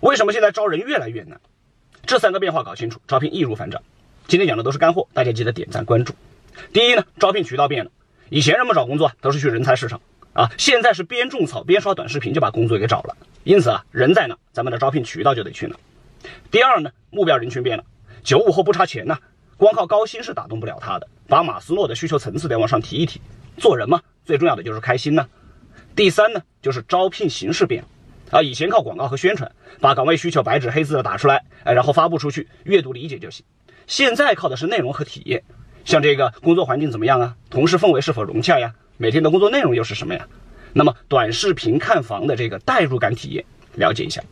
为什么现在招人越来越难？这三个变化搞清楚，招聘易如反掌。今天讲的都是干货，大家记得点赞关注。第一呢，招聘渠道变了，以前人们找工作都是去人才市场啊，现在是边种草边刷短视频就把工作给找了。因此啊，人在哪，咱们的招聘渠道就得去哪。第二呢，目标人群变了，九五后不差钱呐，光靠高薪是打动不了他的，把马斯洛的需求层次得往上提一提。做人嘛，最重要的就是开心呐。第三呢，就是招聘形式变了。啊，以前靠广告和宣传，把岗位需求白纸黑字的打出来，哎，然后发布出去，阅读理解就行。现在靠的是内容和体验，像这个工作环境怎么样啊？同事氛围是否融洽呀？每天的工作内容又是什么呀？那么短视频看房的这个代入感体验，了解一下。